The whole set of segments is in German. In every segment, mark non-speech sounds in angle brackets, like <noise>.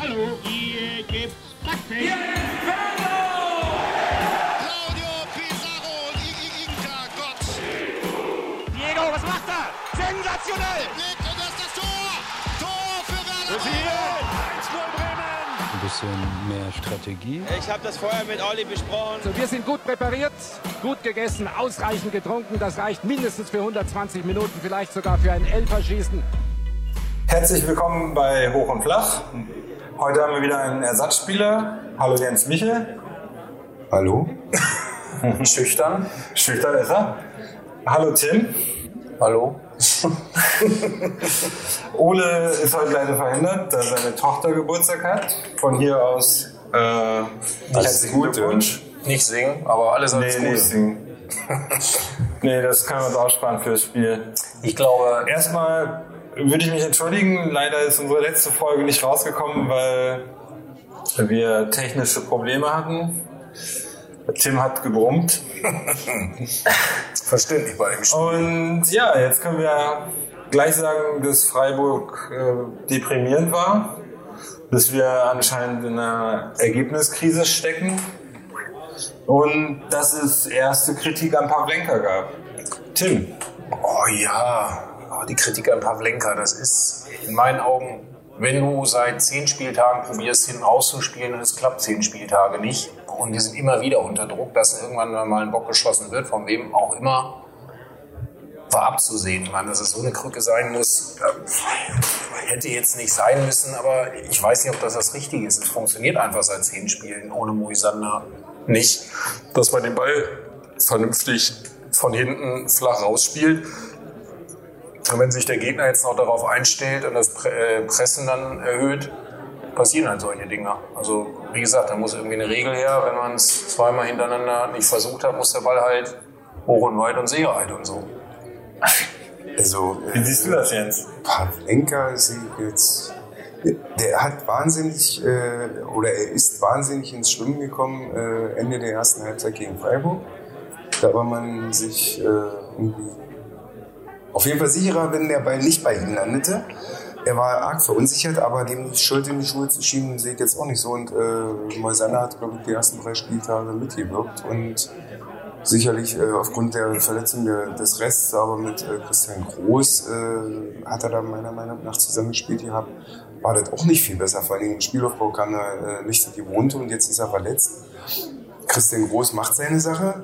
Hallo, hier gibt's Backfisch. Claudio Pizarro Inka Gott. Diego, was macht er? Sensationell! Legt und das ist das Tor. Tor für Werder. ein bisschen mehr Strategie. Ich habe das vorher mit Olli besprochen. Wir sind gut präpariert, gut gegessen, ausreichend getrunken. Das reicht mindestens für 120 Minuten, vielleicht sogar für ein Elferschießen. Herzlich willkommen bei Hoch und Flach. Heute haben wir wieder einen Ersatzspieler. Hallo Jens Michel. Hallo? <laughs> Schüchtern? Schüchtern ist er. Hallo Tim. Hallo? <laughs> Ole ist heute leider verhindert, da seine Tochter Geburtstag hat. Von hier aus äh, herzlichen Glückwunsch. Nicht singen, aber alles alles nee, Gute. singen. <laughs> nee, das können wir uns aussparen fürs Spiel. Ich glaube, Erstmal würde ich mich entschuldigen. Leider ist unsere letzte Folge nicht rausgekommen, weil wir technische Probleme hatten. Tim hat gebrummt. <laughs> verständlich bei dem Spiel. Und ja, jetzt können wir gleich sagen, dass Freiburg äh, deprimierend war, dass wir anscheinend in einer Ergebniskrise stecken und dass es erste Kritik an Pavlenka gab. Tim, Oh ja, die Kritik an Pavlenka, das ist in meinen Augen, wenn du seit zehn Spieltagen probierst, hinten rauszuspielen und es klappt zehn Spieltage nicht und die sind immer wieder unter Druck, dass irgendwann mal ein Bock geschossen wird, von wem auch immer, war abzusehen. Ich meine, dass es so eine Krücke sein muss, hätte jetzt nicht sein müssen, aber ich weiß nicht, ob das das Richtige ist. Es funktioniert einfach seit zehn Spielen ohne Moisander nicht, dass man den Ball vernünftig von hinten flach rausspielt. Und wenn sich der Gegner jetzt noch darauf einstellt und das äh, Pressen dann erhöht, passieren halt solche Dinger. Also wie gesagt, da muss irgendwie eine Regel her. Wenn man es zweimal hintereinander nicht versucht hat, muss der Ball halt hoch und weit und Sicherheit und so. Also, wie siehst du das, Jens? Pavlenka sehe ich jetzt. Der hat wahnsinnig, äh, oder er ist wahnsinnig ins Schwimmen gekommen, äh, Ende der ersten Halbzeit gegen Freiburg. Da war man sich äh, irgendwie auf jeden Fall sicherer, wenn der Ball nicht bei ihm landete. Er war arg verunsichert, aber dem die Schuld in die Schuhe zu schieben, sehe ich jetzt auch nicht so. Und äh, Moisander hat, glaube ich, die ersten drei Spieltage mitgewirkt und sicherlich äh, aufgrund der Verletzung der, des Rests, aber mit äh, Christian Groß äh, hat er da meiner Meinung nach zusammengespielt gehabt. War das auch nicht viel besser. Vor Dingen im Spielaufbau kam er äh, nicht die gewohnte und jetzt ist er verletzt. Christian Groß macht seine Sache.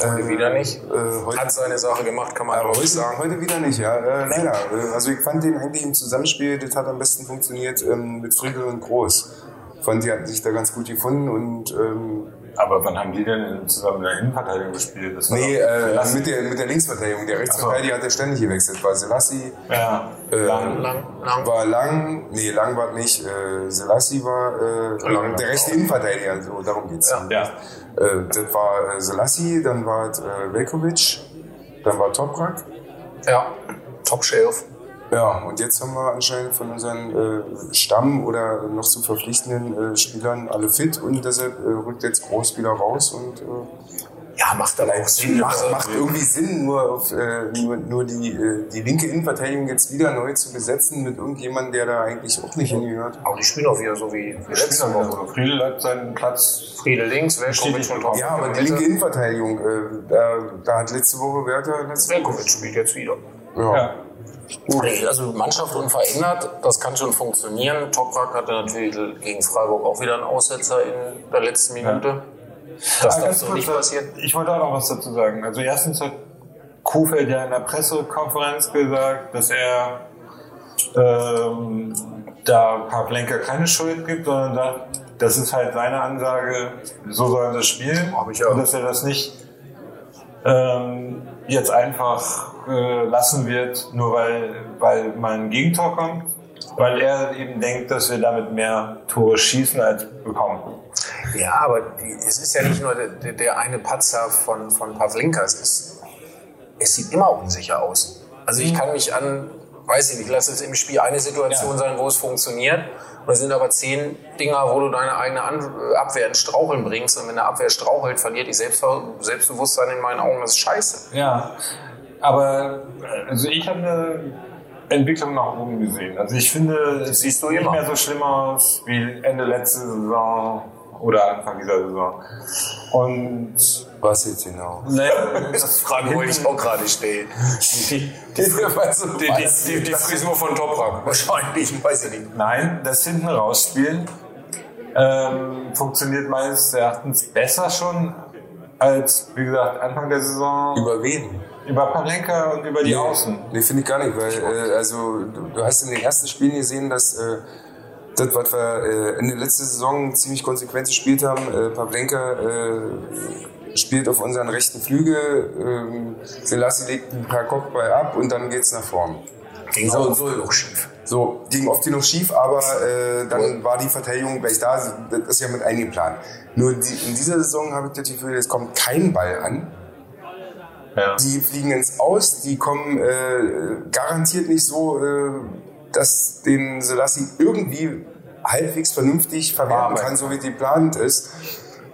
Heute wieder nicht. Äh, heute, Hat seine Sache gemacht, kann man heute, nicht sagen. heute wieder nicht, ja, äh, leider. Äh, Also ich fand den eigentlich im Zusammenspiel, das hat am besten funktioniert ähm, mit Friedel und Groß. Fand, die hatten sich da ganz gut gefunden und ähm, Aber wann haben die denn zusammen in der Innenverteidigung gespielt? Das war nee, äh, mit, der, mit der Linksverteidigung. Der Rechtsverteidiger hat er ständig gewechselt, weil Selassie ja, äh, lang. Lang, lang. war lang, nee, lang war nicht, äh, Selassie war äh, Lang, der rechte Innenverteidiger, so darum geht's. Ja. Ja. Äh, das war äh, Selassie, dann war es äh, Velkovic, dann war Toprak. Ja, Top Shelf. Ja, und jetzt haben wir anscheinend von unseren äh, Stamm oder noch zu verpflichtenden äh, Spielern alle fit und deshalb äh, rückt jetzt Groß wieder raus und Ja, macht aber auch Sinn. macht, macht irgendwie Sinn, nur, auf, äh, nur, nur die, äh, die linke Innenverteidigung jetzt wieder neu zu besetzen mit irgendjemandem, der da eigentlich auch nicht hingehört. Aber die spielen auch wieder so wie, letzte Woche. Friedel hat seinen Platz. Friede links, Velkovic und Top. Ja, aber die linke Innenverteidigung, äh, da, da hat letzte Woche letzte Velkovic spielt jetzt wieder. ja. Ja. Also Mannschaft unverändert, das kann schon funktionieren. Toprak hatte natürlich gegen Freiburg auch wieder einen Aussetzer in der letzten Minute. Das darf so nicht passieren. Ich wollte auch noch was dazu sagen. Also erstens hat Kuhfeld ja in der Pressekonferenz gesagt, dass er ähm, da Pavlenka keine Schuld gibt, sondern sagt, das ist halt seine Ansage, so sollen sie spielen. Hab ich auch. Und dass er das nicht ähm, jetzt einfach äh, lassen wird, nur weil, weil mal ein Gegentor kommt. Weil er eben denkt, dass wir damit mehr Tore schießen als bekommen. Ja, aber die, es ist ja nicht nur der, der, eine Patzer von, von Pavlenka, es, ist, es sieht immer unsicher aus. Also ich kann mich an, weiß ich nicht, lass es im Spiel eine Situation Ja. sein, wo es funktioniert. Und es sind aber zehn Dinger, wo du deine eigene An Abwehr ins Straucheln bringst. Und wenn der Abwehr strauchelt, verliert die Selbstver Selbstbewusstsein in meinen Augen. Das ist scheiße. Ja, aber äh, also ich habe eine Entwicklung nach oben gesehen. Also ich finde, es sieht nicht mehr so schlimm aus wie Ende letzte Saison oder Anfang dieser Saison. Und was jetzt genau? Ne, <laughs> das Frage wollte ich auch gerade stellen. <laughs> Die, die, die, die, die Frisur von Toprak. Wahrscheinlich, weiß ich nicht. Nein, das hinten rausspielen ähm, funktioniert meines Erachtens besser schon als, wie gesagt, Anfang der Saison. Über wen? Über Palenka und über die nee, Außen. Nee, finde ich gar nicht, weil äh, also du, du, hast in den ersten Spielen gesehen, dass äh, das, was wir äh, Ende letzte Saison ziemlich konsequent gespielt haben, äh, Pavlenka äh, spielt auf unseren rechten Flügel, ähm, Selassie legt ein paar Kopfball ab und dann geht's nach vorn. Ging so und so noch schief. So, ging oft genug schief, aber äh, dann war die Verteidigung gleich da. Das ist ja mit eingeplant. Nur die, in dieser Saison habe ich das Gefühl, es kommt kein Ball an. Ja. Die fliegen ins Aus, die kommen äh, garantiert nicht so, äh, dass den Selassie irgendwie halbwegs vernünftig verwerten kann, so wie die geplant ist.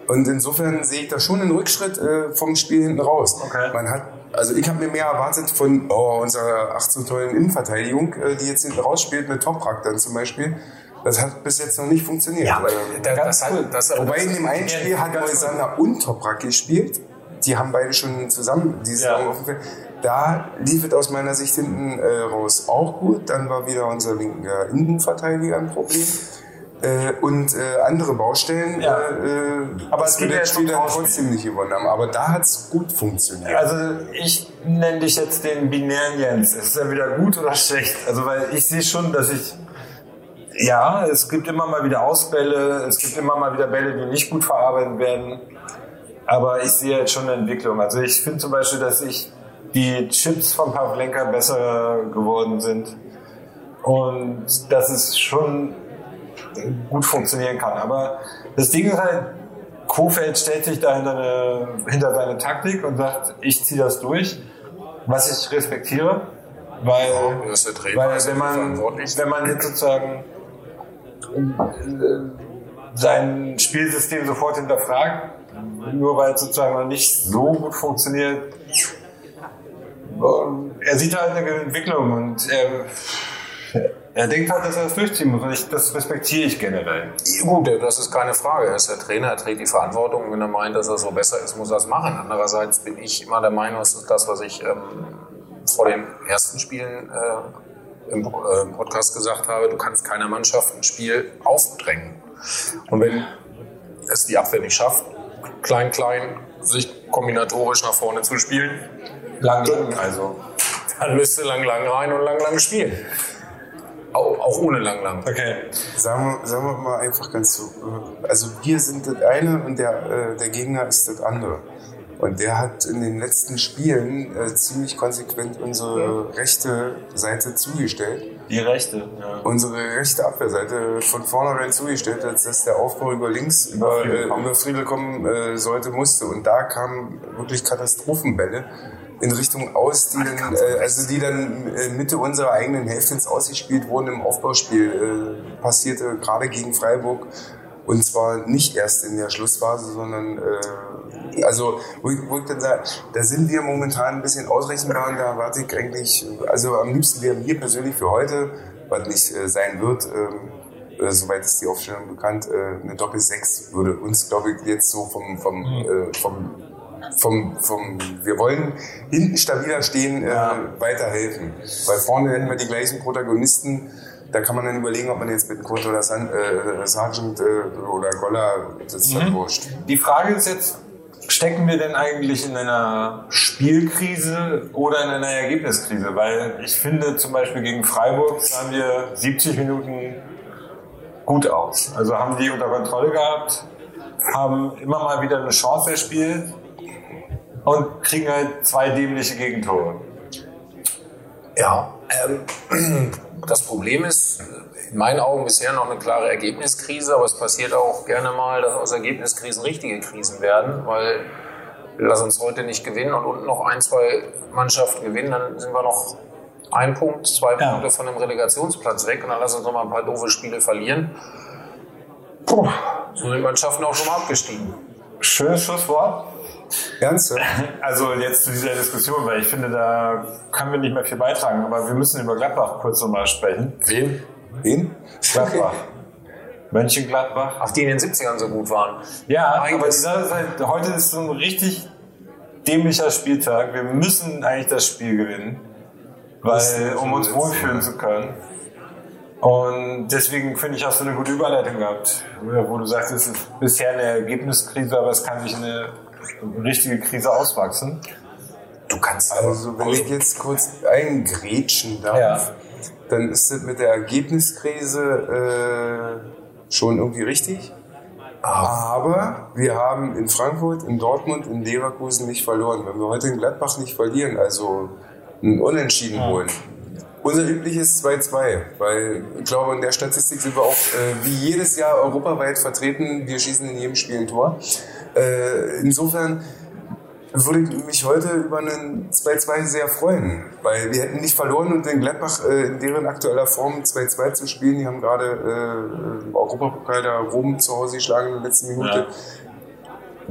Und insofern sehe ich da schon einen Rückschritt äh, vom Spiel hinten raus. Okay. Man hat also ich habe mir mehr erwartet von oh, unserer ach so tollen Innenverteidigung, äh, die jetzt hinten rausspielt mit Toprak dann zum Beispiel. Das hat bis jetzt noch nicht funktioniert. Ja, ähm, das, das hat, das, Wobei in dem einen Spiel hat Moisander und Toprak gespielt. Die haben beide schon zusammen dieses ja. Saison Da lief es aus meiner Sicht hinten äh, raus auch gut. Dann war wieder unser linker Innenverteidiger ein Problem äh, und äh, andere Baustellen, ja. äh, aber es gibt ja Spieler trotzdem nicht gewonnen haben. Aber da hat es gut funktioniert. Also ich nenne dich jetzt den binären Jens. Ist er wieder gut oder schlecht? Also weil ich sehe schon, dass ich ja, es gibt immer mal wieder Ausbälle, es gibt immer mal wieder Bälle, die nicht gut verarbeitet werden. Aber ich sehe jetzt schon eine Entwicklung. Also ich finde zum Beispiel, dass ich die Chips von Pavlenka besser geworden sind. Und das ist schon gut funktionieren kann. Aber das Ding ist halt, Kofeld stellt sich da hinter, eine, hinter seine Taktik und sagt, ich ziehe das durch, was ich respektiere, weil, ja, weil wenn, man, wenn man jetzt sozusagen äh, sein Spielsystem sofort hinterfragt, nur weil es sozusagen noch nicht so gut funktioniert, er sieht halt eine Entwicklung und er er denkt halt, dass er das durchziehen muss und ich, das respektiere ich generell. Gut, das ist keine Frage. Er ist der Trainer, er trägt die Verantwortung. Wenn er meint, dass er so besser ist, muss er es machen. Andererseits bin ich immer der Meinung, das ist das, was ich ähm, vor den ersten Spielen äh, im äh, Podcast gesagt habe, du kannst keiner Mannschaft ein Spiel aufdrängen. Und wenn es die Abwehr nicht schafft, klein, klein, sich kombinatorisch nach vorne zu spielen, lang, lang, also. Dann müsste lang, lang rein und lang, lang spielen. Auch, auch ohne lang, lang. Okay. Sagen wir, sagen wir mal einfach ganz so. Also wir sind das eine und der, äh, der Gegner ist das andere. Und der hat in den letzten Spielen äh, ziemlich konsequent unsere rechte Seite zugestellt. Die rechte, ja. Unsere rechte Abwehrseite von vornherein zugestellt, als dass der Aufbau über links, über, über, Friedel, äh, über Friedel kommen äh, sollte, musste. Und da kamen wirklich Katastrophenbälle in Richtung aus, die dann, äh, also die dann äh, Mitte unserer eigenen Hälfte ins Ausgespielt wurden im Aufbauspiel. Äh, passierte gerade gegen Freiburg und zwar nicht erst in der Schlussphase, sondern äh, also wo ich, wo ich dann sage, da sind wir momentan ein bisschen ausrechenbar und da erwarte ich eigentlich, also am liebsten wäre mir persönlich für heute, was nicht äh, sein wird, ähm, äh, soweit ist die Aufstellung bekannt, äh, eine Doppel-6 würde uns, glaube ich, jetzt so vom, vom, mhm. äh, vom vom, vom, wir wollen hinten stabiler stehen, äh, weiterhelfen. Weil vorne hätten wir die gleichen Protagonisten. Da kann man dann überlegen, ob man jetzt mit Kurt oder San, äh, Sargent äh, oder Goller, das ist mhm. dann wurscht. Die Frage ist jetzt, stecken wir denn eigentlich in einer Spielkrise oder in einer Ergebniskrise? Weil ich finde zum Beispiel gegen Freiburg sahen wir 70 Minuten gut aus. Also haben die unter Kontrolle gehabt, haben immer mal wieder eine Chance erspielt und kriegen halt zwei dämliche Gegentore. Ja, ähm, <clears throat> das Problem ist, in meinen Augen bisher noch eine klare Ergebniskrise, aber es passiert auch gerne mal, dass aus Ergebniskrisen richtige Krisen werden, weil lass uns heute nicht gewinnen und unten noch ein, zwei Mannschaften gewinnen, dann sind wir noch ein Punkt, zwei ja. Punkte von dem Relegationsplatz weg und dann lass uns noch mal ein paar doofe Spiele verlieren. Puh, so sind Mannschaften auch schon mal abgestiegen. Schönes Schlusswort. Ernsthaft? <laughs> Also jetzt zu dieser Diskussion, weil ich finde, da können wir nicht mehr viel beitragen, aber wir müssen über Gladbach kurz nochmal sprechen. Wen? Wen? Gladbach. Mönchengladbach. Ach, die in den 70ern so gut waren. Ja, aber Eigentlich- ist halt, heute ist so ein richtig dämlicher Spieltag. Wir müssen eigentlich das Spiel gewinnen, weil, um uns wohlfühlen zu können. Und deswegen finde ich, hast du eine gute Überleitung gehabt, wo du sagst, es ist bisher eine Ergebniskrise, aber es kann sich in eine richtige Krise auswachsen. Du kannst Also wenn ich jetzt kurz eingrätschen darf, Ja. dann ist das mit der Ergebniskrise äh, schon irgendwie richtig. Aber wir haben in Frankfurt, in Dortmund, in Leverkusen nicht verloren. Wenn wir heute in Gladbach nicht verlieren, also ein Unentschieden holen. Unser übliches 2-2, weil ich glaube, in der Statistik sind wir auch äh, wie jedes Jahr europaweit vertreten. Wir schießen in jedem Spiel ein Tor. Äh, insofern würde ich mich heute über einen 2-2 sehr freuen, weil wir hätten nicht verloren und in Gladbach äh, in deren aktueller Form 2-2 zu spielen, die haben gerade äh, im Europapokal da Rom zu Hause geschlagen in der letzten Minute.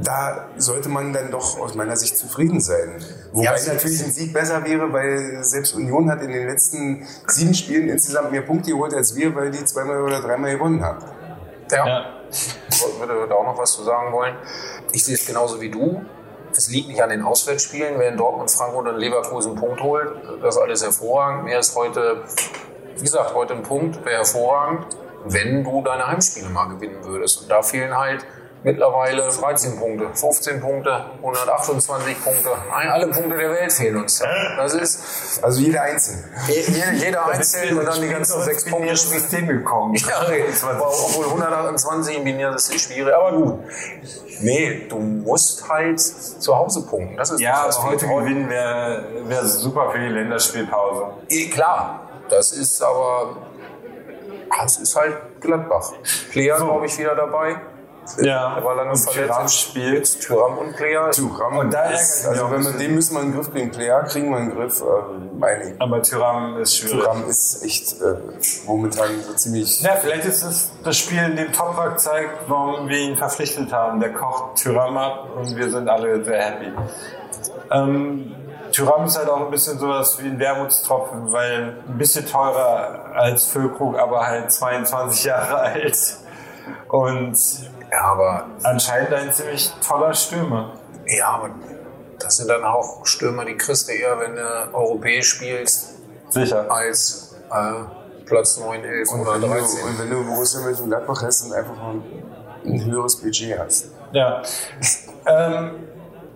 Da sollte man dann doch aus meiner Sicht zufrieden sein. Wobei Ja, es- natürlich ein Sieg besser wäre, weil selbst Union hat in den letzten sieben Spielen insgesamt mehr Punkte geholt als wir, weil die zweimal oder dreimal gewonnen haben. Ja. Ich würde da auch noch was zu sagen wollen. Ich sehe es genauso wie du. Es liegt nicht an den Auswärtsspielen. Wer in Dortmund, Frankfurt und Leverkusen einen Punkt holt, das ist alles hervorragend. Mir ist heute, wie gesagt, heute ein Punkt wäre hervorragend, wenn du deine Heimspiele mal gewinnen würdest. Und da fehlen halt mittlerweile 13 Punkte, 15 Punkte, 128 Punkte. Alle Punkte der Welt fehlen uns. Das ist Also jeder Einzelne. jeder, jeder einzeln und dann die ganzen sechs Punkte spielen. System gekommen. Ja, obwohl 128 im binäres ist schwierig, aber gut. Nee, du musst halt zu Hause punkten. Das ist Ja, das aber heute gewinnen wäre wär super für die Länderspielpause. Eh, Klar, das ist aber. Es ist halt Gladbach. Player, glaube ich, wieder dabei. Ja, Der war lange und verletzt. Thuram spielt. Jetzt Thuram und Player. Thuram Und da ist, also wenn wir bisschen. den müssen wir in den Griff kriegen. Player kriegen wir in den Griff, äh, meine ich. Aber Tyram ist schwierig. Thuram ist echt äh, momentan so ziemlich. Ja, vielleicht ist es das Spiel, in dem Toprak zeigt, warum wir ihn verpflichtet haben. Der kocht Tyram ab und wir sind alle sehr happy. Ähm, Tyram ist halt auch ein bisschen sowas wie ein Wermutstropfen, weil ein bisschen teurer als Füllkrug, aber halt 22 <laughs> Jahre alt. Und Ja, aber, anscheinend ein ziemlich toller Stürmer. ja, aber das sind dann auch Stürmer, die kriegst du eher, wenn du europäisch spielst, Sicher. als äh, Platz 9, 11 Und oder wenn, du, 13. und wenn du Borussia Mönchengladbach hast und einfach mal ein höheres Budget hast. Ja. Ähm,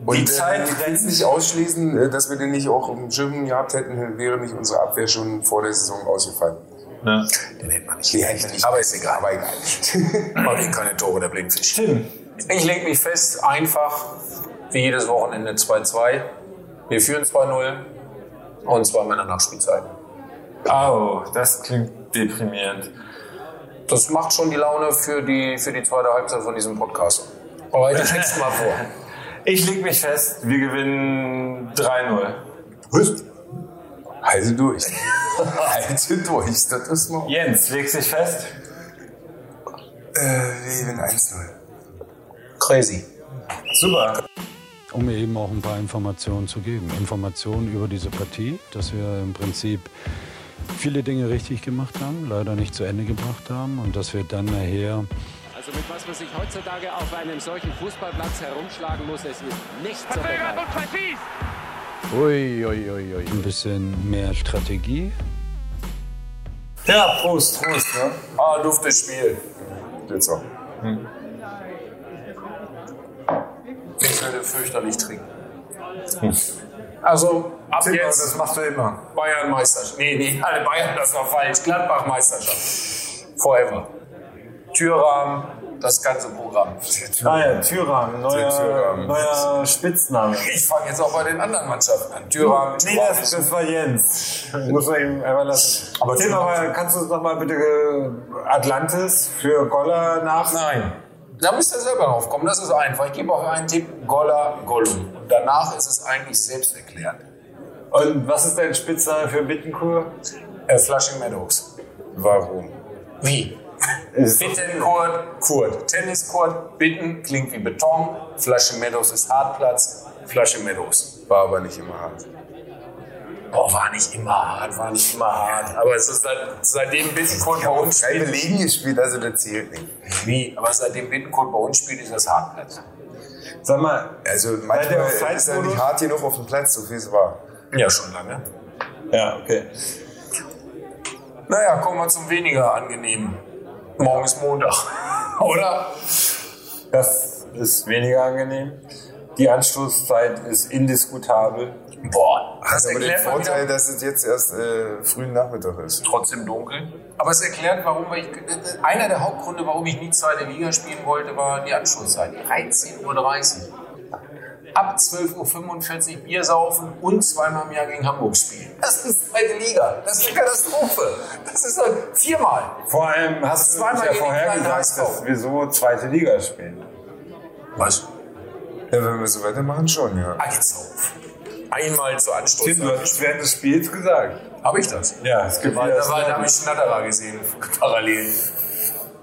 Und die äh, Zeit ich will es nicht ausschließen, äh, dass wir den nicht auch im Schirm gehabt hätten, wäre nicht unsere Abwehr schon vor der Saison ausgefallen. Ja. Den hätte man nicht. Hätten wir nicht. Aber ist egal. Aber egal. <clears throat> Aber den keine Tore, der Blinkfisch. Stimmt. Ich lege mich fest, einfach wie jedes Wochenende 2-2. Wir führen 2-0 und zweimal in der Nachspielzeit. Oh, das klingt deprimierend. Das macht schon die Laune für die, für die zweite Halbzeit von diesem Podcast. Aber ich leg's mal vor. <laughs> Ich leg mich fest, wir gewinnen 3-0. Halte durch. Halte <laughs> durch. Das ist mal. Jens, legst dich fest? Äh, wir gewinnen 1-0. Crazy. Super. Um mir eben auch ein paar Informationen zu geben. Informationen über diese Partie, dass wir im Prinzip viele Dinge richtig gemacht haben, leider nicht zu Ende gebracht haben und dass wir dann nachher Also mit was man sich heutzutage auf einem solchen Fußballplatz herumschlagen muss, es ist nicht zu begreifen. ein bisschen mehr Strategie Ja, Prost, Prost. Ne? Ah, duftes Spiel. Jetzt auch. Ich werde fürchterlich trinken. Also, ab Zimmer, jetzt das machst du immer. Bayern Meisterschaft. Nee, nee, alle Bayern, das war falsch. Gladbach Meisterschaft. Forever. Türrahmen, das ganze Programm. Ah ja, Tyram, neuer, neuer Spitzname. Ich fange jetzt auch bei den anderen Mannschaften an. Türrahmen, Nee, das, das war Jens. Muss man ihm einfach lassen. Aber Tim, aber kannst du uns noch mal bitte äh, Atlantis für Golla nach? Nein. Da müsst ihr selber drauf kommen. Das ist einfach. Ich gebe auch einen Tipp: Golla, Gollum. Und danach ist es eigentlich selbsterklärend. Und was ist dein Spitzname für Bittenkur? Äh, Flushing Meadows. Warum? Wie? Bittenkurt, Kurt. Tenniskurt, Bitten klingt wie Beton, Flasche Meadows ist Hartplatz, Flasche Meadows. War aber nicht immer hart. Oh, war nicht immer hart, war nicht immer hart. Aber es ist seit, seitdem Bittenkurt Ich bei uns drei spielt. Belegen gespielt, also das zählt nicht. Wie? Aber seitdem Bittenkurt bei uns spielt, ist das Hartplatz. Sag mal, Also manchmal ist er nicht hart genug auf dem Platz, so viel es war. Ja, schon lange. ja, okay. Naja, kommen wir zum weniger angenehmen. Morgen ist Montag. <laughs> Oder? Das ist weniger angenehm. Die Anstoßzeit ist indiskutabel. Boah, das aber den erklärt mal Vorteil, dass es jetzt erst äh, frühen Nachmittag ist. trotzdem dunkel. Aber es erklärt, warum ich. Einer der Hauptgründe, warum ich nie zweite Liga spielen wollte, war die Anschlusszeit. 13.30 Uhr. Ab 12.45 Uhr Bier saufen und zweimal im Jahr gegen Hamburg spielen. Das ist zweite Liga. Das ist eine Katastrophe. Das ist halt viermal. Vor allem hast du Zweimal ja vorher gesagt, dass wir so zweite Liga spielen. Was? Ja, wenn wir so weitermachen, schon, ja. Ah, jetzt auf. Einmal zur Tim, du hast während des Spiels gesagt. Habe ich das? Ja, es gibt Da, da, war, da habe ich Schnatterer gesehen, <laughs> parallel.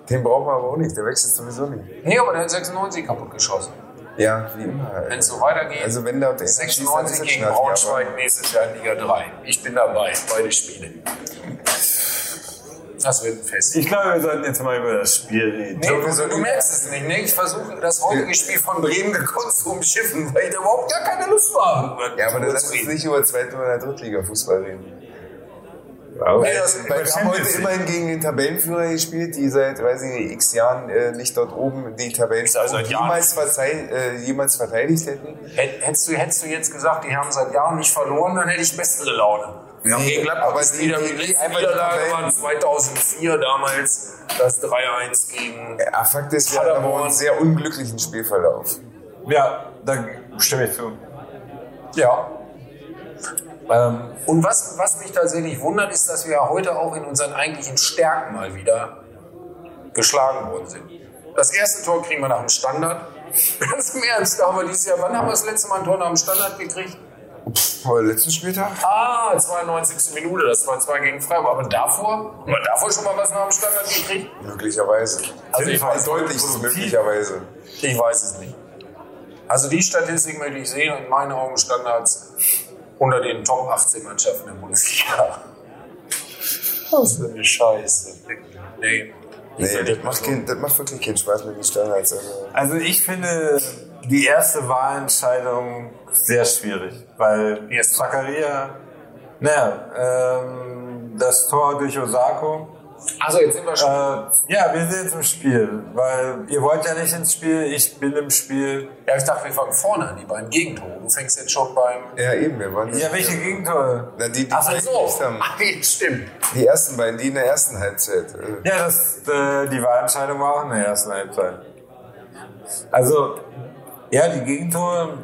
Den brauchen wir aber auch nicht, der wechselt sowieso nicht. Nee, aber der hat 96 kaputt geschossen. Ja, wie immer. Wenn es so weitergeht, Also wenn ist 96 es gegen Braunschweig nächstes Jahr in Liga 3. Ich bin dabei, beide Spiele. Das wird ein Fest. Ich glaube, wir sollten jetzt mal über das Spiel reden. Nee, du, du merkst es nicht. Ne? Ich versuche das heutige Spiel von Bremen gekonnt zu umschiffen, weil ich da überhaupt gar keine Lust habe. Ja, aber dann darüber lass uns nicht über Zweite- oder Drittliga-Fußball reden. Nee, das- Weil wir haben heute immerhin gegen den Tabellenführer gespielt, die seit, weiß ich nicht, x Jahren äh, nicht dort oben die Tabellenführer Also jemals, äh, jemals verteidigt hätten. Hätt- Hättest du, hättest du jetzt gesagt, die haben seit Jahren nicht verloren, dann hätte ich bessere Laune. Wir haben Nee, gegen Gladbach aber die- aber die- die Niederlage Tabellen- war 2004 damals, das 3-1 gegen... Ja, Fakt ist, wir hatten aber einen sehr unglücklichen Spielverlauf. Ja, da stimme ich zu. Ja. Ähm, Und was, was mich tatsächlich wundert, ist, dass wir ja heute auch in unseren eigentlichen Stärken mal wieder geschlagen worden sind. Das erste Tor kriegen wir nach dem Standard. Ganz im Ernst, da haben wir dieses Jahr, wann haben wir das letzte Mal ein Tor nach dem Standard gekriegt? Vor letzten Spieltag? Ah, 92. Minute, das war zwar gegen Freiburg, aber davor, haben wir davor schon mal was nach dem Standard gekriegt? Möglicherweise. Also ich weiß, Deutlich möglicherweise. ich weiß es nicht. Also die Statistik möchte ich sehen und in meinen Augen Standards unter den Top 18 Mannschaften der Bundesliga. Was für eine Scheiße. Nee. Nee, das macht, kein, das macht wirklich keinen Spaß mit den Standards. Also. also ich finde die erste Wahlentscheidung sehr schwierig, weil Erste. Zakaria, naja, ähm, das Tor durch Osako, Also jetzt sind wir schon. äh, ja, wir sind jetzt im Spiel, weil ihr wollt ja nicht ins Spiel, ich bin im Spiel. ja, ich dachte, wir fangen vorne an, die beiden Gegentore. Du fängst jetzt schon beim. Ja, eben, wir waren. Ja, welche Gegentore? Na, die, die, Ach die, so, ach stimmt. die ersten beiden, die in der ersten Halbzeit. Äh, Ja, das, äh, die Wahlentscheidung war auch in der ersten Halbzeit. Also, ja, die Gegentore,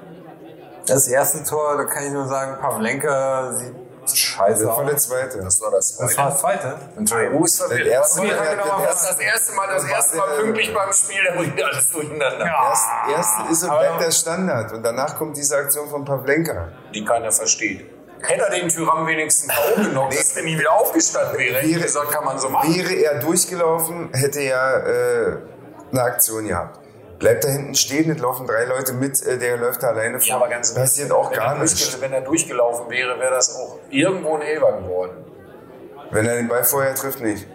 das erste Tor, da kann ich nur sagen, Pavlenka sieht scheiße das war der zweite. Das war das Das zweite. war das zweite? Entschuldigung. Wo ist das Der erste- war der- das? der- Das das erste Mal, das erste Mal pünktlich beim Spiel, da bringt alles durcheinander. Erst, erst ist und aber- bleibt der Standard und danach kommt diese Aktion von Pavlenka. Die keiner versteht. Hätte er den Tyram wenigstens K.O. genommen, dass er nie wieder aufgestanden wäre. Wäre- gesagt, kann man so machen. Wäre er durchgelaufen, hätte er äh, eine Aktion gehabt. Bleibt da hinten stehen, es laufen drei Leute mit, äh, der läuft da alleine vor. Ja, aber ganz Passiert auch wenn gar er nicht. durchge- Wenn er durchgelaufen wäre, wäre das auch irgendwo ein Elber geworden. Wenn er den Ball vorher trifft, nicht.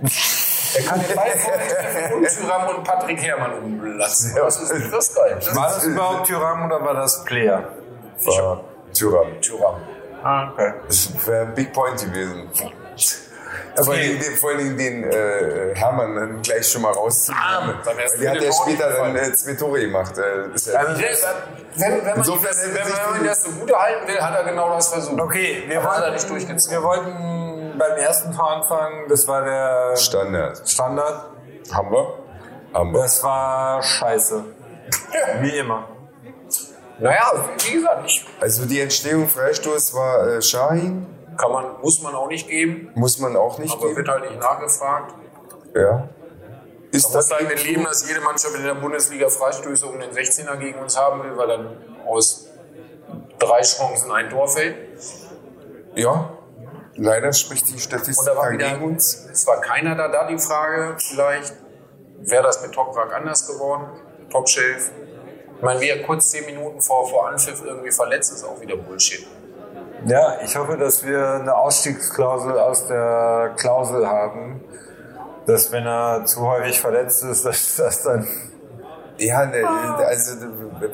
Er kann den Ball treffen und <laughs> Tyram und Patrick Herrmann umblasen. Das ist das geil. Das War das überhaupt Tyram oder war das Player? War. Tyram. Ah, okay. Das wäre ein Big Point gewesen. Aber den, den, vor allen Dingen den äh, Hermann dann gleich schon mal rauszunehmen. Ah, Der hat ja später dann äh, zwei Tore gemacht. Äh, ist ja Also, Wenn, wenn, man Insofern das, hätte wenn, man die- das so gut halten will, hat er genau das versucht. Okay, wir er wollten, nicht durchgezogen. wir wollten beim ersten Tor anfangen, das war der Standard. Standard. Haben wir? Haben wir. Das war scheiße. <laughs> Wie immer. Naja, wie gesagt, ich, Also die Entstehung Freistoß war äh, Shahin. Kann man, muss man auch nicht geben, Muss man auch nicht aber geben. wird halt nicht nachgefragt. Ja. Ist Man muss das damit leben, dass jede Mannschaft in der Bundesliga Freistöße um den 16er gegen uns haben will, weil dann aus drei Chancen ein Tor fällt. Ja. Leider spricht die Und Statistik da war wieder, gegen uns. es war keiner da, da die Frage vielleicht, wäre das mit Toprak anders geworden. Topshelf. Ich meine, wie er kurz zehn Minuten vor, vor Anpfiff irgendwie verletzt ist, auch wieder Bullshit. Ja, ich hoffe, dass wir eine Ausstiegsklausel aus der Klausel haben, dass wenn er zu häufig verletzt ist, <laughs> dass das dann Ja, ne, also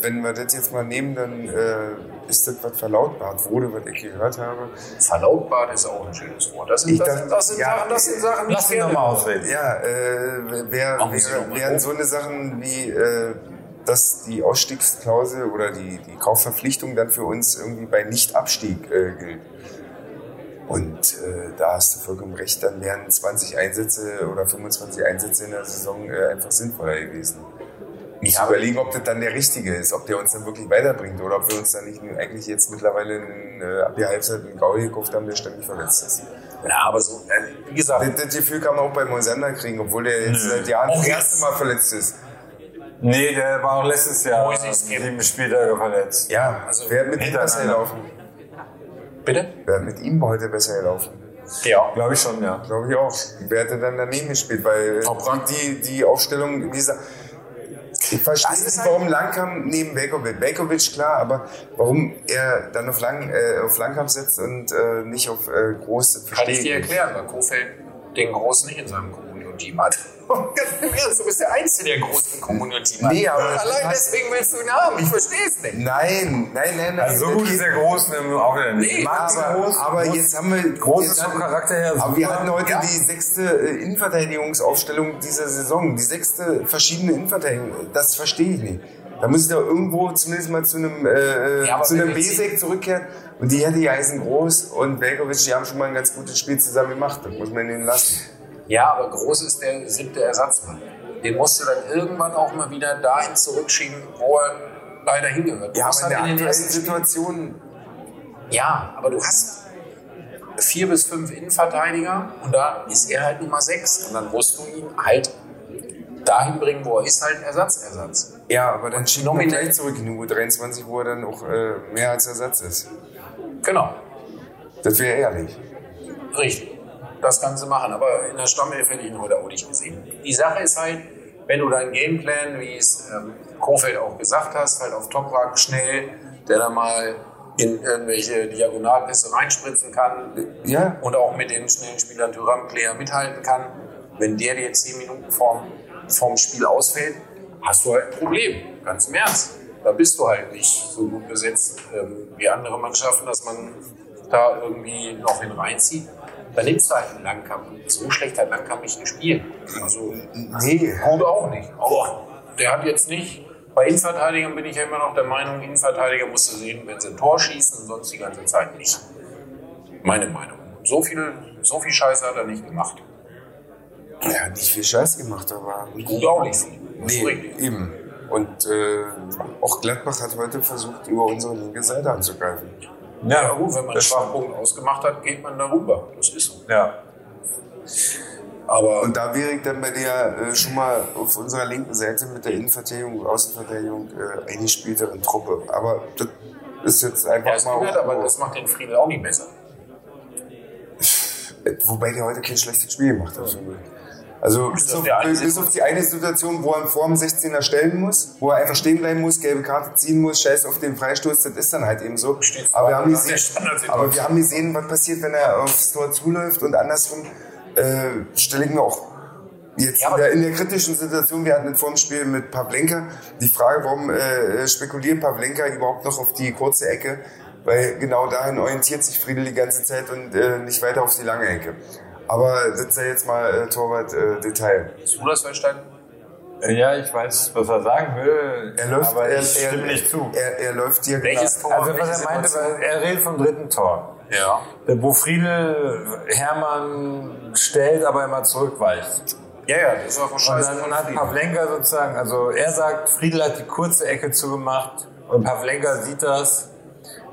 wenn wir das jetzt mal nehmen, dann äh, ist das, was verlautbart wurde, was ich gehört habe. Verlautbart ist auch ein schönes Wort. Das sind, Ich das, dachte- das sind, ja, Sachen, das sind Sachen, die lass ich ihn nochmal ausreden. Ja, äh, wär, mal wären so eine Sachen wie, äh, dass die Ausstiegsklausel oder die, die Kaufverpflichtung dann für uns irgendwie bei Nichtabstieg äh, gilt. Und äh, da hast du vollkommen recht, dann wären 20 Einsätze oder 25 Einsätze in der Saison äh, einfach sinnvoller gewesen. Ich Ja, überlegen, ob das dann der richtige ist, ob der uns dann wirklich weiterbringt oder ob wir uns dann nicht eigentlich jetzt mittlerweile einen, äh, ab der Halbzeit einen Gaul gekauft haben, der ständig verletzt ist. Ja, aber so, äh, wie gesagt, Das, das Gefühl kann man auch bei Moisander kriegen, obwohl der jetzt seit Jahren Auch das erste Mal verletzt ist. Nee, der war auch letztes Jahr sieben Spieltage verletzt. Ja, also wer hat mit ihm besser gelaufen? bitte? Wer hat mit ihm heute besser gelaufen? Ja. Glaube ich schon, ja. Glaube ich auch. Wer hätte dann daneben gespielt? Weil die, die Aufstellung, wie gesagt, ich verstehe ist nicht, halt- warum Langkamp neben Velkovic. Velkovic, klar, aber warum er dann auf, Lang, äh, auf Langkamp setzt und äh, nicht auf äh, Groß, das Kann verstehe ich dir erklären, weil Kofeld den Großen nicht in seinem Kommunion-Team hat. Ganz im Ernst, du bist der Einzige, der großen Kommunion-Team hat. Nee, aber- Allein deswegen willst du ihn haben. Ich verstehe es nicht. Nein, nein, nein, nein. Also so gut ist der Großen im auch wieder nicht. Nee, aber, Groß, aber Groß- jetzt haben wir. Groß jetzt ist vom hatten- Charakter her Aber wir hatten heute Ja. die sechste äh, Innenverteidigungsaufstellung dieser Saison. Die sechste verschiedene Innenverteidigung. Das verstehe ich nicht. Da muss ich doch irgendwo zumindest mal zu einem, äh, Ja, aber zu einem Besek zurückkehren. Und die hätte Eisen Groß und Velkovic, die haben schon mal ein ganz gutes Spiel zusammen gemacht. Das muss man ihnen lassen. Ja, aber Groß ist der siebte Ersatzmann. Den musst du dann irgendwann auch mal wieder dahin zurückschieben, wo er leider hingehört. Du Ja, aber in der den aktuellen Situation. Ja, aber du hast vier bis fünf Innenverteidiger und da ist er halt Nummer sechs. Und dann musst du ihn halt dahin bringen, wo er ist, halt Ersatzersatz. Ja, aber dann schieben wir gleich zurück in die U23, wo er dann auch äh, mehr als Ersatz ist. Genau, Das wäre ehrlich. richtig. Das du machen, aber in der Stammelf hätte ich ihn heute auch nicht gesehen. Die Sache ist halt, wenn du deinen Gameplan, wie es ähm, Kofeld auch gesagt hast, halt auf Toprak schnell, der da mal in irgendwelche Diagonalpässe reinspritzen kann, Ja, und auch mit den schnellen Spielern Thuram Player mithalten kann. Wenn der dir 10 Minuten vorm, vorm Spiel ausfällt, hast du halt ein Problem. Ganz im Ernst. Da bist du halt nicht so gut besetzt ähm, wie andere Mannschaften, dass man da irgendwie noch hin reinzieht. Dann nimmst du halt einen Langkamp. So schlecht hat Langkamp nicht gespielt. Also nee. gut auch nicht. Aber der hat jetzt nicht. Bei Innenverteidigern bin ich ja immer noch der Meinung, Innenverteidiger musst du sehen, wenn sie ein Tor schießen sonst die ganze Zeit nicht. Meine Meinung. So viel, so viel Scheiße hat er nicht gemacht. Er hat nicht viel Scheiß gemacht, aber Gut auch nicht Nee, richtig. eben. Und äh, auch Gladbach hat heute versucht, über unsere linke Seite anzugreifen. Ja, gut, wenn man einen Schwachpunkt ausgemacht hat, geht man darüber. Das ist so. Ja. Aber Und da wäre ich dann bei der äh, schon mal auf unserer linken Seite mit der Innenverteidigung und Außenverteidigung äh, eingespielteren Truppe. Aber das ist jetzt einfach ja, mal. gehört, aber das macht den Friedel auch nicht besser. Wobei der heute kein schlechtes Spiel gemacht hat. ich. Also bis das auf, der bis auf die eine Situation, wo er vor dem 16er stellen muss, wo er einfach stehen bleiben muss, gelbe Karte ziehen muss, scheiß auf den Freistoß, das ist dann halt eben so. Aber wir, haben der gesehen, aber wir haben gesehen, was passiert, wenn er aufs Tor zuläuft und andersrum äh, stelle ich mir auch jetzt Ja, aber- wieder in der kritischen Situation, wir hatten vor dem Spiel mit Pavlenka die Frage, warum äh, spekuliert Pavlenka überhaupt noch auf die kurze Ecke, weil genau dahin orientiert sich Friedel die ganze Zeit und äh, nicht weiter auf die lange Ecke. Aber das sei jetzt mal äh, Torwart-Detail. Hast du das verstanden? Ja, ich weiß, was er sagen will, er läuft, aber er, ich er, stimme nicht zu. Er, er läuft dir Welches Tor? Also was er meinte, war, er redet vom dritten Tor. Ja. Wo Friedel Hermann stellt, aber immer zurückweicht. Ja, ja, das ist auch ein Und dann hat Pavlenka sozusagen, also er sagt, Friedel hat die kurze Ecke zugemacht und Pavlenka sieht das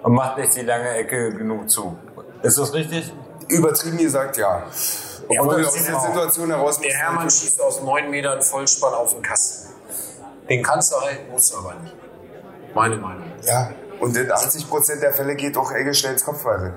und macht nicht die lange Ecke genug zu. Ist das richtig? Übertrieben gesagt, ja. Ja, das aus man auch. Situation heraus Der Hermann schießt aus neun Metern Vollspann auf den Kasten. Den kannst du halt, musst du aber nicht. Meine Meinung. Ja, und in 80% der Fälle geht auch Eggelsteins Kopfball rein.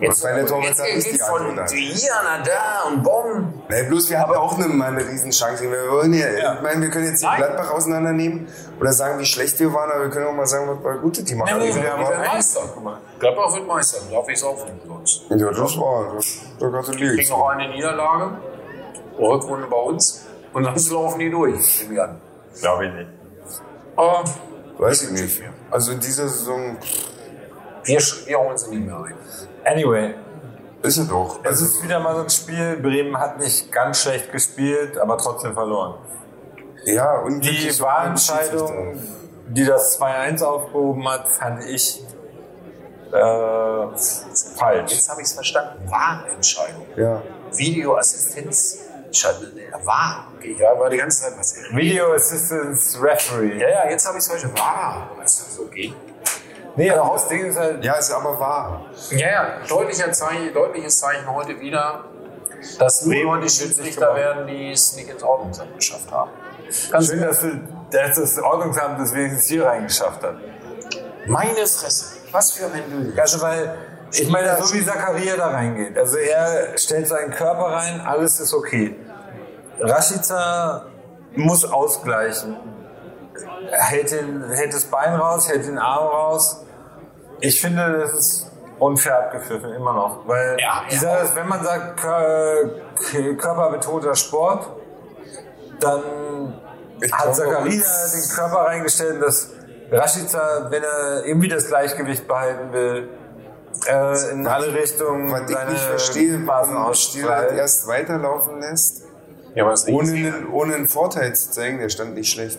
Jetzt, Weil der Torwart jetzt ist die von nach da und bumm. Nee, bloß wir haben ja auch eine, mal eine Riesenchance. Wir, wollen ja, ich meine, wir können jetzt Nein. Gladbach auseinandernehmen oder sagen, wie schlecht wir waren, aber wir können auch mal sagen, was wir gute Team haben. Nee, nee, wir werden Meister. Guck mal. Gladbach wird Meister. Darf ich es auch von uns? ja, das war, das, da gratuliere ich. Kriegen noch eine Niederlage. Rückrunde bei uns. Und dann laufen die durch. Nehme ich an. Glaube ich nicht. Aber Weiß ich nicht. Also in dieser Saison wir, wir holen sie nicht mehr ein. Anyway, ist es doch. es Also, ist wieder mal so ein Spiel. Bremen hat nicht ganz schlecht gespielt, aber trotzdem verloren. ja, und Die so Wahlentscheidung, die das 2-1 aufgehoben hat, fand ich äh, falsch. Jetzt habe ich es verstanden. Wahlentscheidung. Ja. Videoassistenz. War. Okay, ja, war die ganze Zeit was. Video Assistance Referee. Ja, ja, jetzt habe ich es verstanden. War. Ist das okay? Nee, aber das Ding ist halt, ja, ist aber wahr. Ja, ja, deutlicher Zeichen, deutliches Zeichen heute wieder, dass nur die Schiedsrichter werden, die es nicht ins Ordnungsamt geschafft haben. Ganz schön, dass, du, dass das Ordnungsamt das wenigstens hier reingeschafft hat. Meine Fresse. Was für ein Lüge. Also, weil, ich meine, so wie Zakaria da reingeht. Also, er stellt seinen Körper rein, alles ist okay. Rashica muss ausgleichen. Er hält, den, hält das Bein raus, hält den Arm raus. Ich finde, das ist unfair abgepfiffen, immer noch. Weil Ja, die ja. Wenn man sagt, Kör körperbetonter Sport, dann Ich hat Zakaria den Körper reingestellt, dass Rashica, wenn er irgendwie das Gleichgewicht behalten will, äh, in alle Richtungen Was ich seine nicht verstehe, Phasen warum Stieler ausstrahlt. erst weiterlaufen lässt, Ja, ohne einen, ohne einen Vorteil zu zeigen, der stand nicht schlecht.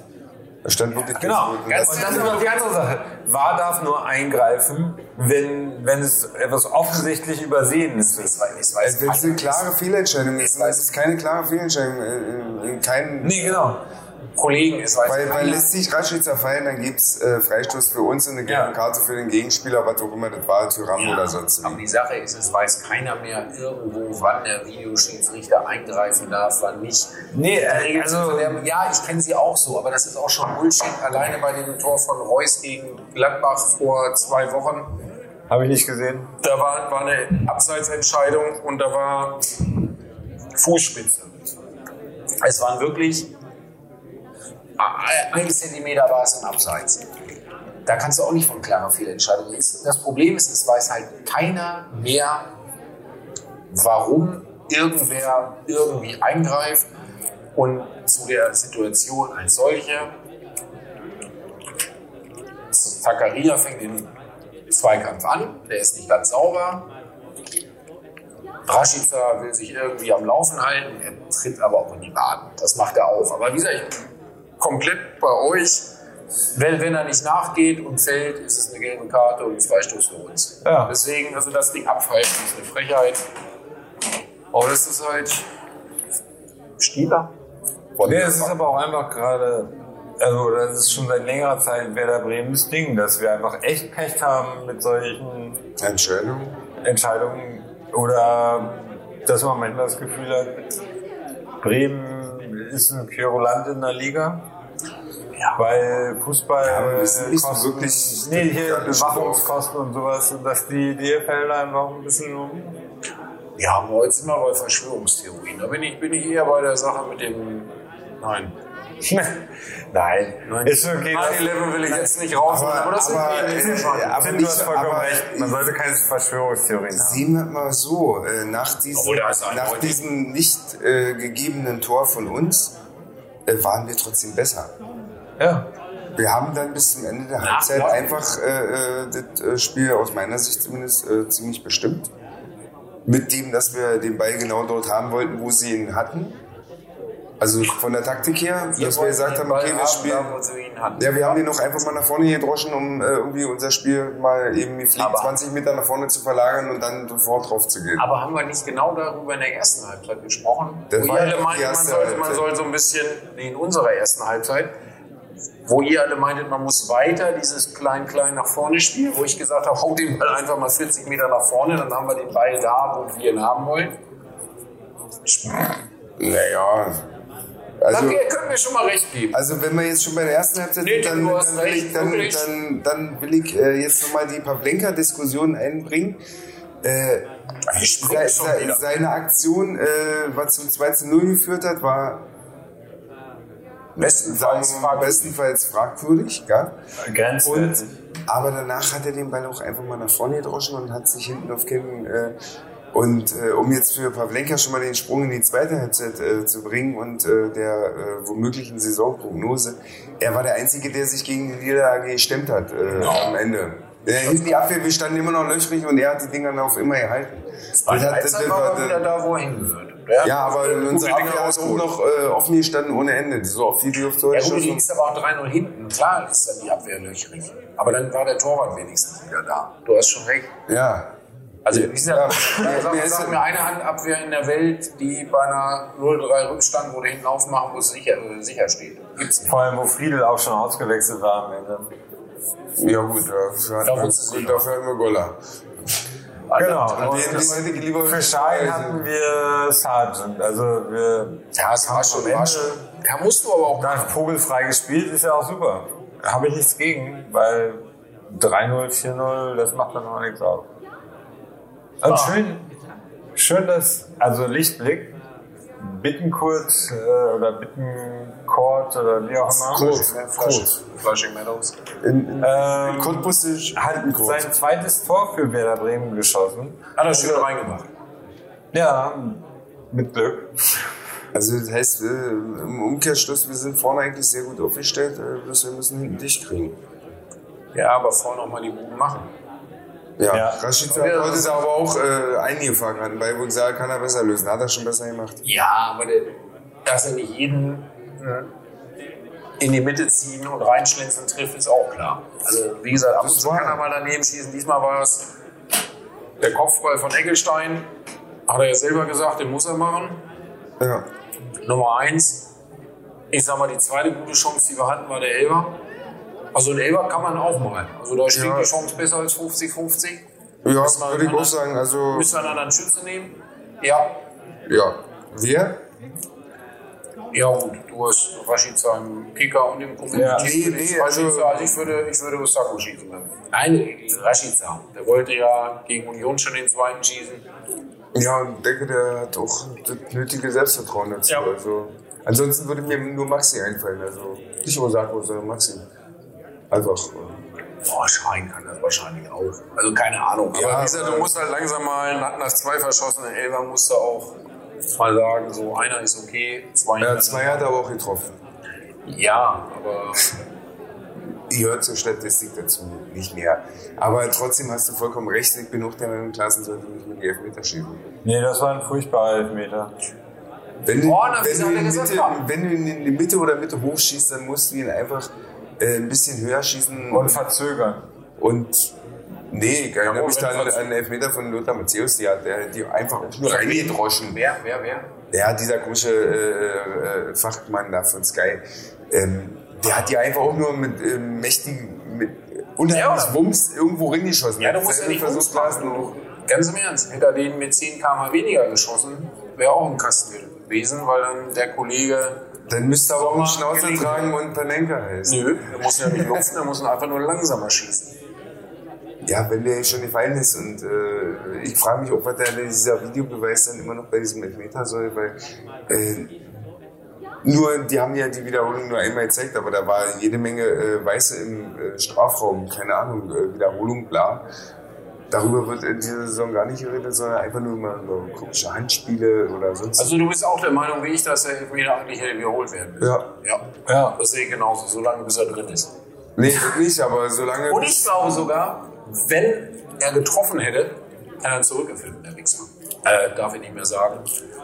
Stand wirklich Genau, ganz gut. und das ist noch die andere Sache. VAR darf nur eingreifen, wenn, wenn es etwas offensichtlich übersehen ist. Es weiß, es weiß Wenn es eine klare Fehlentscheidung ist, es ist keine klare Fehlentscheidung. Kein, Nee, genau. Kollegen, es weiß Weil, weil keiner. lässt sich Raschitzer fallen, dann gibt es äh, Freistoß für uns und eine gelbe Ja. Karte für den Gegenspieler, was auch immer das war, Tyram oder sonst Aber wie. die Sache ist, es weiß keiner mehr irgendwo, wann der Videoschiedsrichter eingreifen darf, wann nicht. Nee, äh, also, ja, ich kenne sie auch so, aber das ist auch schon Bullshit. Alleine bei dem Tor von Reus gegen Gladbach vor zwei Wochen, habe ich nicht gesehen. da war, war eine Abseitsentscheidung und da war Fußspitze. Es waren wirklich ein Zentimeter war es im Abseits. Da kannst du auch nicht von klarer Fehlentscheidung reden. Das Problem ist, es weiß halt keiner mehr, warum irgendwer irgendwie eingreift und zu der Situation als solche. Zakaria fängt den Zweikampf an, der ist nicht ganz sauber. Rashica will sich irgendwie am Laufen halten, er tritt aber auch in die Waden. Das macht er auch. Aber wie gesagt, komplett bei euch, wenn, wenn er nicht nachgeht und fällt, ist es eine gelbe Karte und ein Freistoß für uns. Ja. Deswegen, also das Ding abpfeifen ist eine Frechheit. Aber das ist halt Stieler. Nee, es ist aber auch einfach gerade, also das ist schon seit längerer Zeit Werder Bremens Ding, dass wir einfach echt Pech haben mit solchen Entscheidung. Entscheidungen oder dass man manchmal das Gefühl hat, Bremen ist ein Querulant in der Liga. Weil Fußball aber nicht so Kosten, wirklich nee, hier Bewachungskosten und sowas, und dass die DFL einfach ein bisschen Wir haben heute sind wir bei Verschwörungstheorien. Da bin ich, bin ich eher bei der Sache mit dem. Nein. <laughs> Nein, ist okay. 9-11 will ich jetzt nicht raus. Aber- Aber, das sind aber, wir äh, nicht. aber Tim, nicht- du hast vollkommen aber- recht. Man sollte keine Verschwörungstheorien haben. Sehen wir mal so, äh, nach diesem, ist nach diesem nicht äh, gegebenen Tor von uns äh, waren wir trotzdem besser. Ja. Wir haben dann bis zum Ende der Halbzeit klar. einfach äh, äh, das Spiel aus meiner Sicht zumindest ziemlich bestimmt. Mit dem, dass wir den Ball genau dort haben wollten, wo sie ihn hatten. Also von der Taktik her, dass wir gesagt haben, okay, wir spielen. Ja, wir haben ihn noch einfach mal nach vorne gedroschen, um äh, irgendwie unser Spiel mal eben gepflegt Aber- 20 Meter nach vorne zu verlagern und dann sofort drauf zu gehen. Aber haben wir nicht genau darüber in der ersten Halbzeit gesprochen? Das wo war ihr alle die meintet, man erste soll, man soll so ein bisschen, nee, in unserer ersten Halbzeit, wo ihr alle meintet, man muss weiter dieses klein-klein nach vorne spielen, wo ich gesagt habe, hau den Ball einfach mal 40 Meter nach vorne, dann haben wir den Ball da, wo wir ihn haben wollen. Naja. Also, Also, ihr könnt mir schon mal recht geben. also wenn wir jetzt schon bei der ersten Halbzeit Nee, sind, dann, dann, will recht, ich, dann, dann, dann will ich äh, jetzt nochmal die Pavlenka-Diskussion einbringen. Äh, sei, sei, seine Aktion, äh, was zum 2 zu 0 geführt hat, war bestenfalls, sagen mal, bestenfalls fragwürdig. Ja? Grenzwertig. Aber danach hat er den Ball auch einfach mal nach vorne gedroschen und hat sich hinten auf Kevin äh, und äh, um jetzt für Pavlenka schon mal den Sprung in die zweite Halbzeit äh, zu bringen und äh, der äh, womöglichen Saisonprognose, er war der Einzige, der sich gegen die Niederlage gestemmt hat äh, ja. am Ende. Ja, hinten die Abwehr, wir standen immer noch löchrig und er hat die Dinger auf immer gehalten. Das hat, das, das war wieder da, wo er hingehört. Ja, ja aber unsere Abwehr hat auch noch äh, offen gestanden ohne Ende. So wie die auf Ja gut, die ist aber auch 3-0 hinten. Klar ist dann die Abwehr löchrig. Aber dann war der Torwart wenigstens wieder da. Du hast schon recht. Ja. Also wie gesagt, ja, sag, sag mir eine Handabwehr in der Welt, die bei einer 0-3 Rückstand, wo du hinten aufmachen musst, sicher, sicher steht. Gibt's nicht. Vor allem, wo Friedel auch schon ausgewechselt war am Ende. Ja gut, dafür, Da gut, dafür wir Golla. Genau. Und für Schein hatten wir Sargent. Also wir Ja, es war schon, war. Da musst du aber auch dann vogelfrei gespielt, ist ja auch super. Habe ich nichts gegen, weil 3-0, 4-0, das macht dann noch nichts aus. Und schön, schön, dass, also Lichtblick, Bittenkurt äh, oder Bittencourt oder wie auch immer, Flushing, kurz. Flushing Meadows. In, in, ähm, in Cottbus hat sein zweites Tor für Werder Bremen geschossen. Hat er schön reingemacht. Ja, mit Glück. Also das heißt, äh, im Umkehrschluss, wir sind vorne eigentlich sehr gut aufgestellt, äh, bloß wir müssen hinten dicht kriegen. Ja, aber vorne noch mal die Buben machen. Ja, Ja. Rashica hat heute aber auch äh, eingefangen an, ich sage, kann er besser lösen. Hat er schon besser gemacht. Ja, aber der, dass er nicht jeden äh, in die Mitte ziehen und reinschlänzen trifft, ist auch klar. Also wie gesagt, ab und zu kann er mal daneben schießen. Diesmal war es der Kopfball von Eckelstein. Hat er ja selber gesagt, den muss er machen. Ja. Nummer eins. Ich sag mal, die zweite gute Chance, die wir hatten, war der Elber. Also ein Elber kann man auch mal. Also da steht Ja. die Chance besser als 50-50. Ja, Müssen wir würde ich einen auch sagen. Also, Müssen wir einen anderen Schütze nehmen? Ja. ja. Wer? Ja gut, du hast Rashica im Kicker und im Kommentator. Ja. Nee, nee, also- also ich würde, ich würde Osako schießen. Nein, Rashica. Der wollte ja gegen Union schon den zweiten schießen. Ja, und denke, der hat auch das nötige Selbstvertrauen dazu. Ja. Also, ansonsten würde mir nur Maxi einfallen. Also nicht Osako, sondern Maxi. Einfach. äh, Boah, Schein kann das wahrscheinlich auch. Also keine Ahnung. Aber Ja, wie gesagt, du musst halt langsam mal nach, nach zwei verschossenen Elfer musst du auch mal sagen, so einer ist okay, zwei Ja, zwei hat er aber auch getroffen. Ja, aber <laughs> Die hört zur Statistik dazu nicht mehr. Aber trotzdem hast du vollkommen recht. Ich bin auch der Meinung, Klassen sollte nicht mit die Elfmeter schießen. Nee, das war ein furchtbarer Elfmeter. Wenn du, Oh, wenn, du Mitte, wenn du in die Mitte oder Mitte hochschießt, dann musst du ihn einfach äh, ein bisschen höher schießen. Und verzögern. Und nee, ich erinnere Ja, mich da an den Elfmeter von Lothar Matthäus, die hat der, die einfach nur reingedroschen. wer, wer, wer? Ja, dieser komische äh, äh, Fachmann da von Sky, ähm, der hat die einfach auch nur mit äh, mächtigen, mit unheimlich Ja. Wumms irgendwo reingeschossen. Ja, du musst ja nicht versucht, ganz im Ernst, hätte er den mit 10 km weniger geschossen, wäre auch ein Kasten gewesen, weil dann der Kollege. Dann müsste er aber auch gelegen. tragen und Panenka heißen. Nö, der muss ja nicht lupfen, der muss einfach nur langsamer schießen. Ja, wenn der schon gefallen ist und äh, ich frage mich auch, was der dieser Videobeweis dann immer noch bei diesem Elfmeter soll, weil äh, nur, die haben ja die Wiederholung nur einmal gezeigt, aber da war jede Menge äh, Weiße im äh, Strafraum, keine Ahnung, äh, Wiederholung, bla. Darüber wird in dieser Saison gar nicht geredet, sondern einfach nur mal über komische Handspiele oder sonst Also du bist auch der Meinung wie ich, dass der Elfmeter eigentlich hätte wiederholt werden müssen. Ja. Ja. Ja. Das sehe ich genauso, solange bis er drin ist. Nee, nicht, aber solange. Und ich glaube sogar, wenn er getroffen hätte, kann er zurückgefilmt, der Wichser. Äh, darf ich nicht mehr sagen.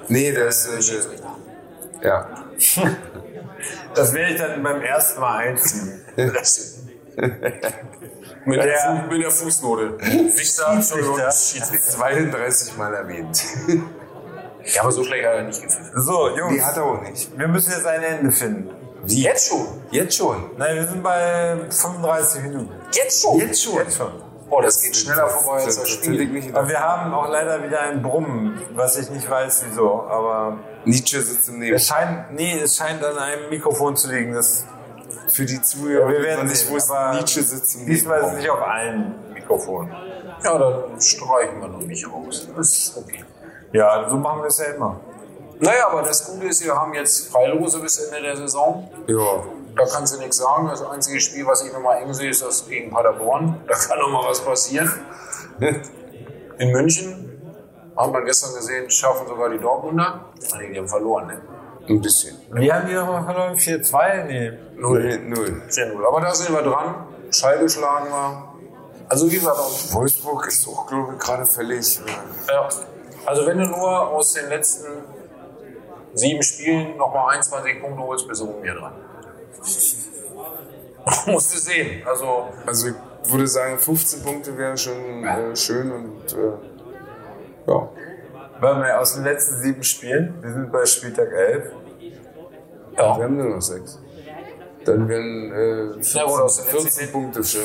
Nee, das. Der Äh, ja. <laughs> Das werde ich dann beim ersten Mal einziehen. <laughs> Das- mit, der, Der- mit der Fußnote. Wichser, Entschuldigung, Schiedsrichter. Schiedsrichter. <laughs> 32 Mal erwähnt. Ja, aber so schlecht hat er nicht gefühlt. So, Die Jungs, hat er auch nicht. wir müssen jetzt ein Ende finden. Wie? Jetzt schon? Jetzt schon. Nein, wir sind bei 35 Minuten. Jetzt schon? Jetzt schon. Jetzt schon. Oh, das geht schneller vorbei als das Das Spiel. nicht. Aber wir haben auch leider wieder ein Brummen, was ich nicht weiß wieso, aber Nietzsche sitzt im Neben. es scheint, nee, es scheint an einem Mikrofon zu liegen. Das, Für die Zuhörer, wir werden nicht sehen, wusste, aber Nietzsche sitzt im diesmal ist es nicht auf allen Mikrofonen. Ja, dann streichen wir noch mich raus. Das ist okay. Ja, so machen wir es ja immer. Naja, aber das Gute ist, wir haben jetzt Freilose bis Ende der Saison. Ja, Da kannst du nichts sagen. Das einzige Spiel, was ich nochmal eng sehe, ist das gegen Paderborn. Da kann noch mal was passieren. <laughs> In München haben wir gestern gesehen, schaffen sogar die Dortmunder. Die haben verloren, ne? Ein bisschen. Wie haben die nochmal verloren? 4-2? Nee. Null. Null. 10-0. Aber da sind wir dran. Schalke schlagen wir. Also wie gesagt, Wolfsburg ist auch, glaube ich, gerade völlig. äh, ja. Also wenn du nur aus den letzten sieben Spielen nochmal 21 Punkte holst, bist du um mir dran. <laughs> Musst du sehen. Also Also ich würde sagen, 15 Punkte wären schon äh, schön und äh, ja. Warte mal, aus den letzten sieben Spielen, wir sind bei Spieltag 11. Wir haben nur noch sechs. Dann wären äh, 14, Ja, aus den letzten 14 zehn- Punkte schön.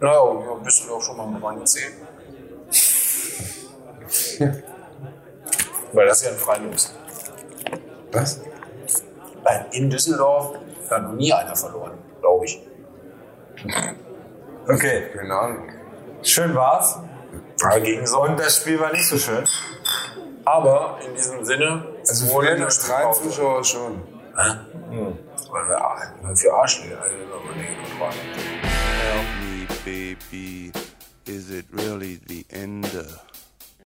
Naja, ja, bist du doch schon mal mit meinen 10. Weil das ist ja ein Freilos. Was? Weil in Düsseldorf hat noch nie einer verloren, glaube ich. Okay, Keine Ahnung. schön war's. Ja, gegen. Und das Spiel war nicht so schön. Aber in diesem Sinne, Also wohl für in den der neutralen. Zuschauer schon. Weil wir ah, für Arschlöcher, also. Help me, baby. Is it really the end of